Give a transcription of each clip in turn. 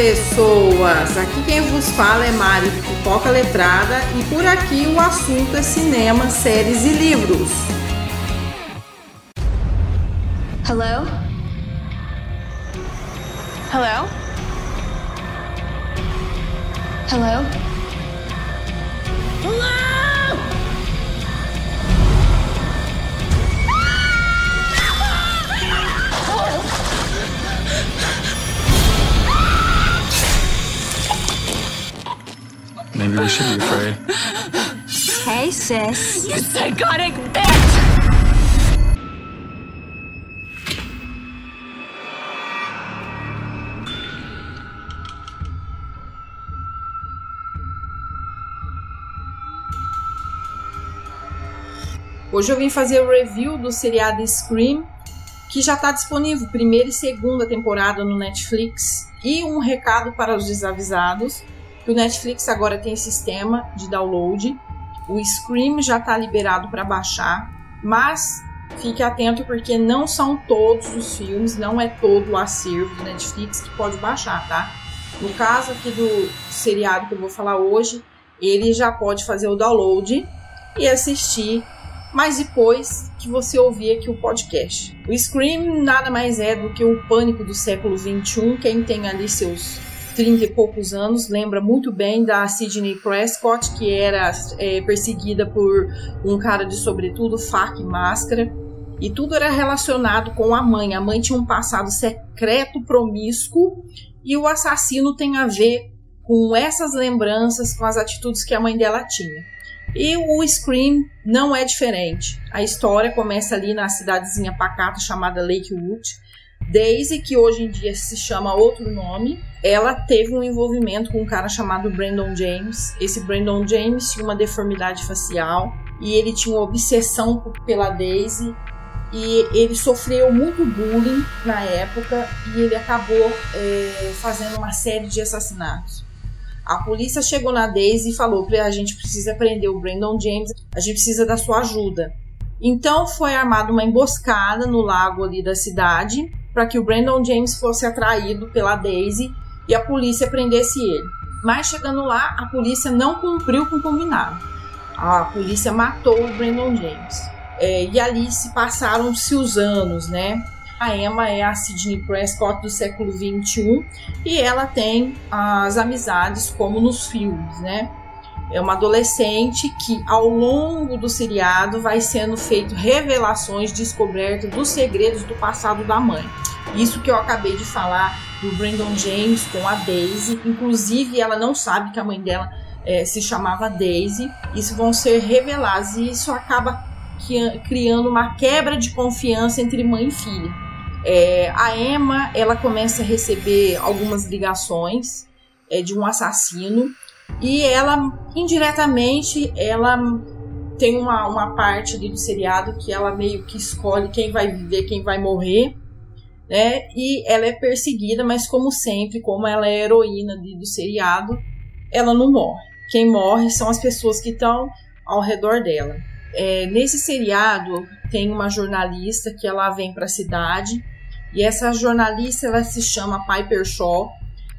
pessoas! Aqui quem vos fala é Mari do Pipoca Letrada e por aqui o assunto é cinema, séries e livros. Hello? Hello? Hello! Should be afraid. Hey, sis. You psychotic bitch! Hoje eu vim fazer o review do seriado Scream, que já está disponível, primeira e segunda temporada no Netflix. E um recado para os desavisados, que o Netflix agora tem sistema de download. O Scream já está liberado para baixar, mas fique atento porque não são todos os filmes, não é todo o acervo do Netflix que pode baixar, tá? No caso aqui do seriado que eu vou falar hoje, ele já pode fazer o download e assistir mas depois que você ouvir aqui o podcast. O Scream nada mais é do que o pânico do século XXI. Quem tem ali seus 30 e poucos anos lembra muito bem da Sidney Prescott, que era é, perseguida por um cara de sobretudo, faca e máscara. E tudo era relacionado com a mãe. A mãe tinha um passado secreto, promíscuo, e o assassino tem a ver com essas lembranças, com as atitudes que a mãe dela tinha. E o Scream não é diferente. A história começa ali na cidadezinha pacata chamada Lakewood. Daisy, que hoje em dia se chama outro nome, ela teve um envolvimento com um cara chamado Brandon James. Esse Brandon James tinha uma deformidade facial e ele tinha uma obsessão pela Daisy e ele sofreu muito bullying na época e ele acabou é, fazendo uma série de assassinatos. A polícia chegou na Daisy e falou a gente precisa prender o Brandon James, a gente precisa da sua ajuda. Então foi armada uma emboscada no lago ali da cidade para que o Brandon James fosse atraído pela Daisy e a polícia prendesse ele. Mas chegando lá, a polícia não cumpriu com o combinado. A polícia matou o Brandon James. É, e ali se passaram-se os anos, né? A Emma é a Sidney Prescott do século 21 e ela tem as amizades como nos filmes, né? É uma adolescente que, ao longo do seriado, vai sendo feito revelações, descobertas dos segredos do passado da mãe. Isso que eu acabei de falar do Brandon James com a Daisy. Inclusive, ela não sabe que a mãe dela é, se chamava Daisy. Isso vão ser revelados e isso acaba criando uma quebra de confiança entre mãe e filha. É, a Emma ela começa a receber algumas ligações é, de um assassino e ela indiretamente ela tem uma, uma parte ali do seriado que ela meio que escolhe quem vai viver, quem vai morrer, né? E ela é perseguida, mas como sempre, como ela é heroína do seriado, ela não morre. Quem morre são as pessoas que estão ao redor dela. É, nesse seriado tem uma jornalista que ela vem para a cidade e essa jornalista ela se chama Piper Shaw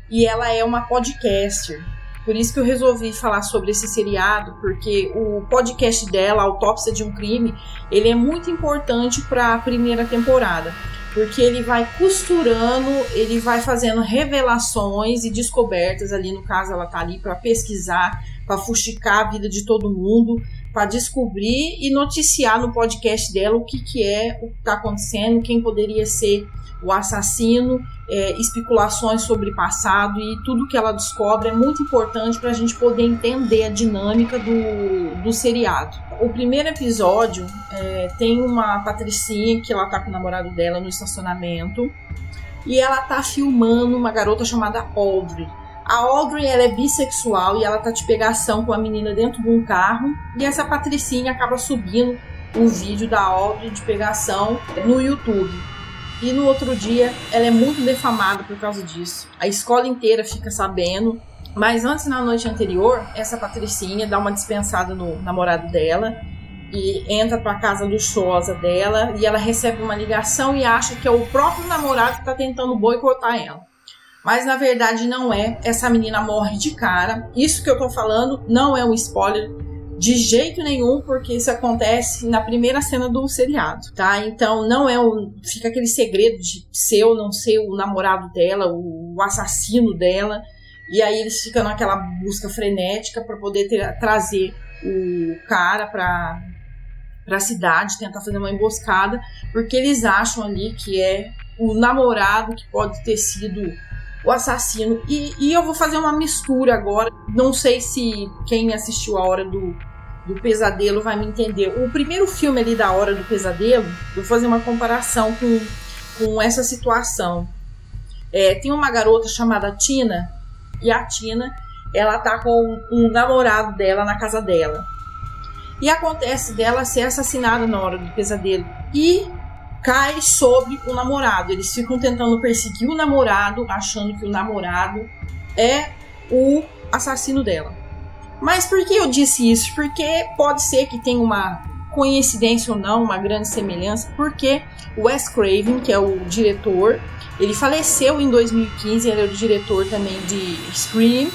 e ela é uma podcaster. Por isso que eu resolvi falar sobre esse seriado, porque o podcast dela, Autópsia de um Crime, ele é muito importante para a primeira temporada, porque ele vai costurando, ele vai fazendo revelações e descobertas. Ali, no caso ela tá ali para pesquisar, para fuxicar a vida de todo mundo, para descobrir e noticiar no podcast dela o que, que é, o que está acontecendo, quem poderia ser o assassino, é, especulações sobre passado e tudo que ela descobre é muito importante para a gente poder entender a dinâmica do, do seriado. O primeiro episódio é, tem uma patricinha que ela tá com o namorado dela no estacionamento e ela tá filmando uma garota chamada Audrey. A Audrey ela é bissexual e ela tá de pegação com a menina dentro de um carro e essa patricinha acaba subindo o vídeo da Audrey de pegação no YouTube. E no outro dia, ela é muito defamada por causa disso. A escola inteira fica sabendo. Mas antes, na noite anterior, essa Patricinha dá uma dispensada no namorado dela e entra para a casa luxuosa dela e ela recebe uma ligação e acha que é o próprio namorado que está tentando boicotar ela. Mas na verdade não é. Essa menina morre de cara. Isso que eu tô falando não é um spoiler de jeito nenhum, porque isso acontece na primeira cena do seriado, tá? Então não é um. Fica aquele segredo de ser ou não ser o namorado dela, o assassino dela. E aí eles ficam naquela busca frenética para poder ter, trazer o cara para para a cidade, tentar fazer uma emboscada, porque eles acham ali que é o namorado que pode ter sido o assassino. E, e eu vou fazer uma mistura agora. Não sei se quem assistiu a hora do, do pesadelo vai me entender. O primeiro filme ali da hora do pesadelo, vou fazer uma comparação com, com essa situação. É, tem uma garota chamada Tina, e a Tina ela tá com um namorado dela na casa dela. E acontece dela ser assassinada na hora do pesadelo. E cai sobre o namorado. Eles ficam tentando perseguir o namorado, achando que o namorado é o assassino dela. Mas por que eu disse isso? Porque pode ser que tenha uma coincidência ou não, uma grande semelhança, porque o Wes Craven, que é o diretor, ele faleceu em 2015, ele é o diretor também de Scream.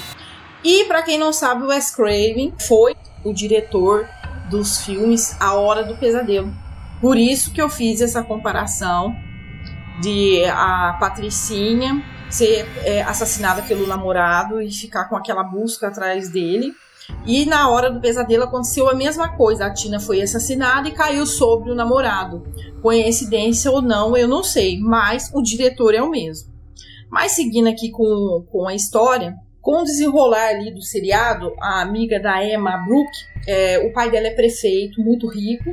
E para quem não sabe, o Wes Craven foi o diretor dos filmes A Hora do Pesadelo. Por isso que eu fiz essa comparação de a Patricinha ser é, assassinada pelo namorado e ficar com aquela busca atrás dele. E na hora do pesadelo aconteceu a mesma coisa. A Tina foi assassinada e caiu sobre o namorado. Coincidência ou não, eu não sei, mas o diretor é o mesmo. Mas seguindo aqui com, com a história, com o desenrolar ali do seriado, a amiga da Emma Brooke, é, o pai dela é prefeito, muito rico,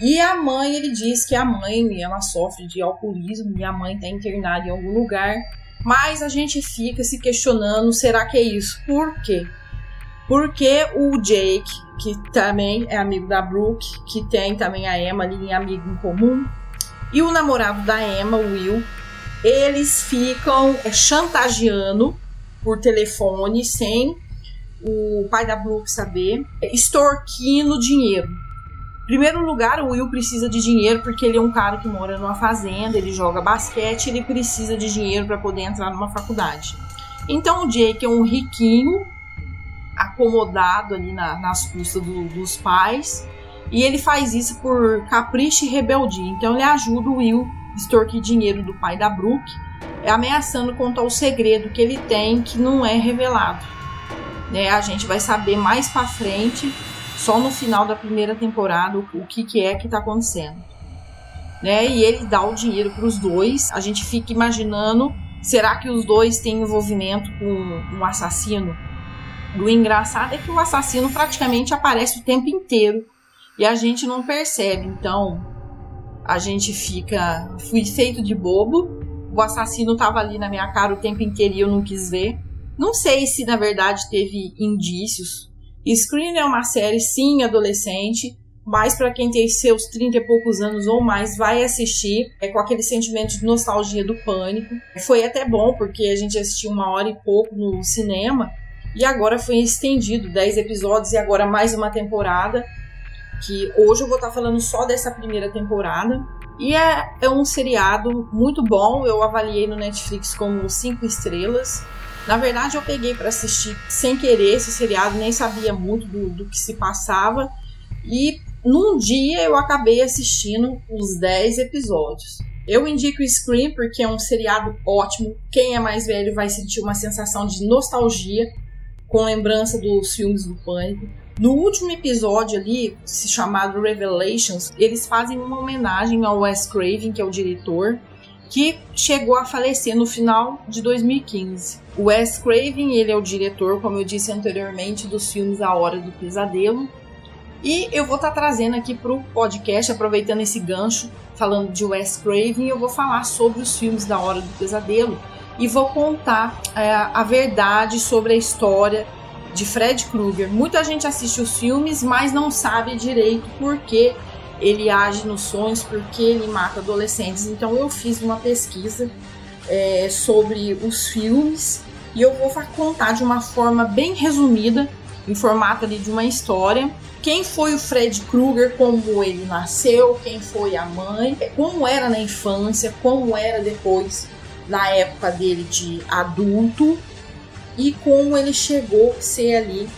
e a mãe, ele diz que a mãe, ela sofre de alcoolismo e a mãe está internada em algum lugar. Mas a gente fica se questionando, será que é isso? Por quê? Porque o Jake, que também é amigo da Brooke, que tem também a Emma ali em amigo em comum, e o namorado da Emma, o Will, eles ficam é, chantageando por telefone sem o pai da Brooke saber, extorquindo dinheiro. Em primeiro lugar, o Will precisa de dinheiro porque ele é um cara que mora numa fazenda, ele joga basquete, ele precisa de dinheiro para poder entrar numa faculdade. Então o Jake é um riquinho, acomodado ali na, nas custas do, dos pais, e ele faz isso por capricho e rebeldia. Então ele ajuda o Will a extorquir dinheiro do pai da Brooke, ameaçando contar o segredo que ele tem que não é revelado. Né? A gente vai saber mais para frente só no final da primeira temporada o que, que é que está acontecendo. Né? E ele dá o dinheiro para os dois. A gente fica imaginando: será que os dois têm envolvimento com um assassino? O engraçado é que o assassino praticamente aparece o tempo inteiro e a gente não percebe. Então a gente fica. Fui feito de bobo. O assassino estava ali na minha cara o tempo inteiro e eu não quis ver. Não sei se na verdade teve indícios Screen é uma série, sim, adolescente, mas para quem tem seus 30 e poucos anos ou mais, vai assistir é, com aquele sentimento de nostalgia do pânico. Foi até bom, porque a gente assistiu uma hora e pouco no cinema, e agora foi estendido 10 episódios e agora mais uma temporada. Que hoje eu vou estar falando só dessa primeira temporada. E é, é um seriado muito bom, eu avaliei no Netflix como 5 estrelas. Na verdade, eu peguei para assistir sem querer esse seriado, nem sabia muito do, do que se passava. E num dia eu acabei assistindo os 10 episódios. Eu indico o Scream porque é um seriado ótimo. Quem é mais velho vai sentir uma sensação de nostalgia com lembrança dos filmes do Pânico. No último episódio ali, se chamado Revelations, eles fazem uma homenagem ao Wes Craven, que é o diretor, que chegou a falecer no final de 2015. O Wes Craven, ele é o diretor, como eu disse anteriormente, dos filmes A Hora do Pesadelo. E eu vou estar tá trazendo aqui para o podcast, aproveitando esse gancho, falando de Wes Craven, eu vou falar sobre os filmes da Hora do Pesadelo e vou contar é, a verdade sobre a história de Fred Krueger. Muita gente assiste os filmes, mas não sabe direito por que ele age nos sonhos porque ele mata adolescentes. Então eu fiz uma pesquisa é, sobre os filmes e eu vou contar de uma forma bem resumida, em formato ali de uma história, quem foi o Fred Krueger, como ele nasceu, quem foi a mãe, como era na infância, como era depois na época dele de adulto e como ele chegou a ser ali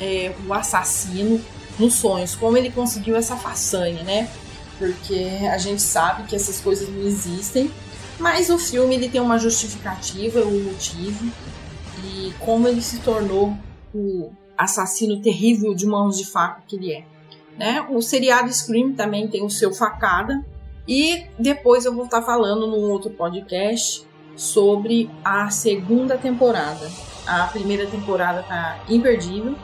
é, o assassino nos sonhos, como ele conseguiu essa façanha, né? Porque a gente sabe que essas coisas não existem, mas o filme ele tem uma justificativa, um motivo e como ele se tornou o assassino terrível de mãos de faca que ele é. Né? O seriado Scream também tem o seu facada e depois eu vou estar falando num outro podcast sobre a segunda temporada. A primeira temporada tá imperdível,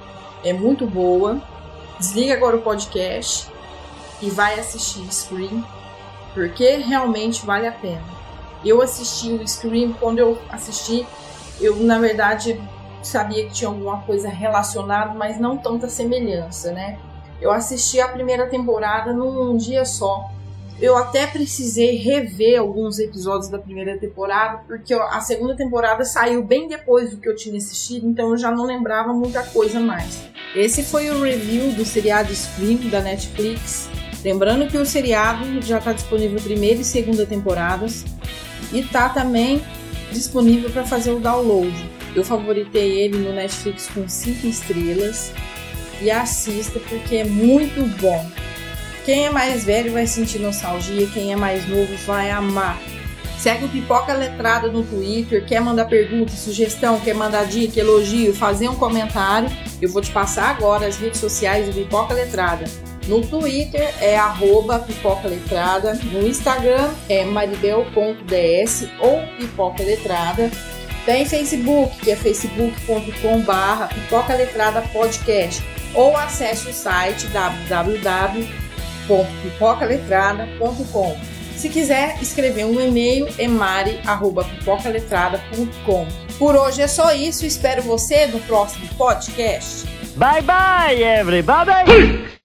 é muito boa. Desliga agora o podcast e vai assistir Scream, porque realmente vale a pena. Eu assisti o Scream quando eu assisti, eu na verdade sabia que tinha alguma coisa relacionada, mas não tanta semelhança, né? Eu assisti a primeira temporada num dia só. Eu até precisei rever alguns episódios da primeira temporada, porque a segunda temporada saiu bem depois do que eu tinha assistido, então eu já não lembrava muita coisa mais. Esse foi o review do seriado Scream da Netflix. Lembrando que o seriado já está disponível primeira e segunda temporadas e tá também disponível para fazer o download. Eu favoritei ele no Netflix com 5 estrelas e assista porque é muito bom. Quem é mais velho vai sentir nostalgia, quem é mais novo vai amar. Segue o Pipoca Letrada no Twitter, quer mandar pergunta, sugestão, quer mandar dica, elogio, fazer um comentário. Eu vou te passar agora as redes sociais do Pipoca Letrada. No Twitter é arroba Pipoca Letrada, no Instagram é maribel.ds ou Pipoca Letrada tem Facebook, que é facebook.com/barra Pipoca Letrada Podcast, ou acesse o site www.pipocaletrada.com. Se quiser escrever um e-mail, é mari@pipocaletrada.com. Por hoje é só isso, espero você no próximo podcast. Bye bye, everybody!